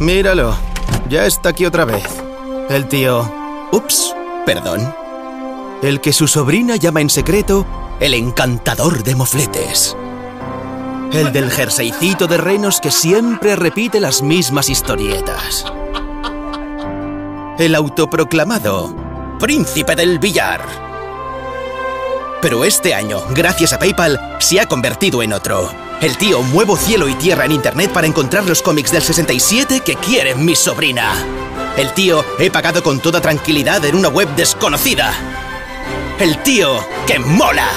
Míralo, ya está aquí otra vez. El tío... Ups, perdón. El que su sobrina llama en secreto el encantador de mofletes. El del jerseycito de renos que siempre repite las mismas historietas. El autoproclamado príncipe del billar. Pero este año, gracias a PayPal, se ha convertido en otro. El tío muevo cielo y tierra en internet para encontrar los cómics del 67 que quiere mi sobrina. El tío he pagado con toda tranquilidad en una web desconocida. El tío que mola.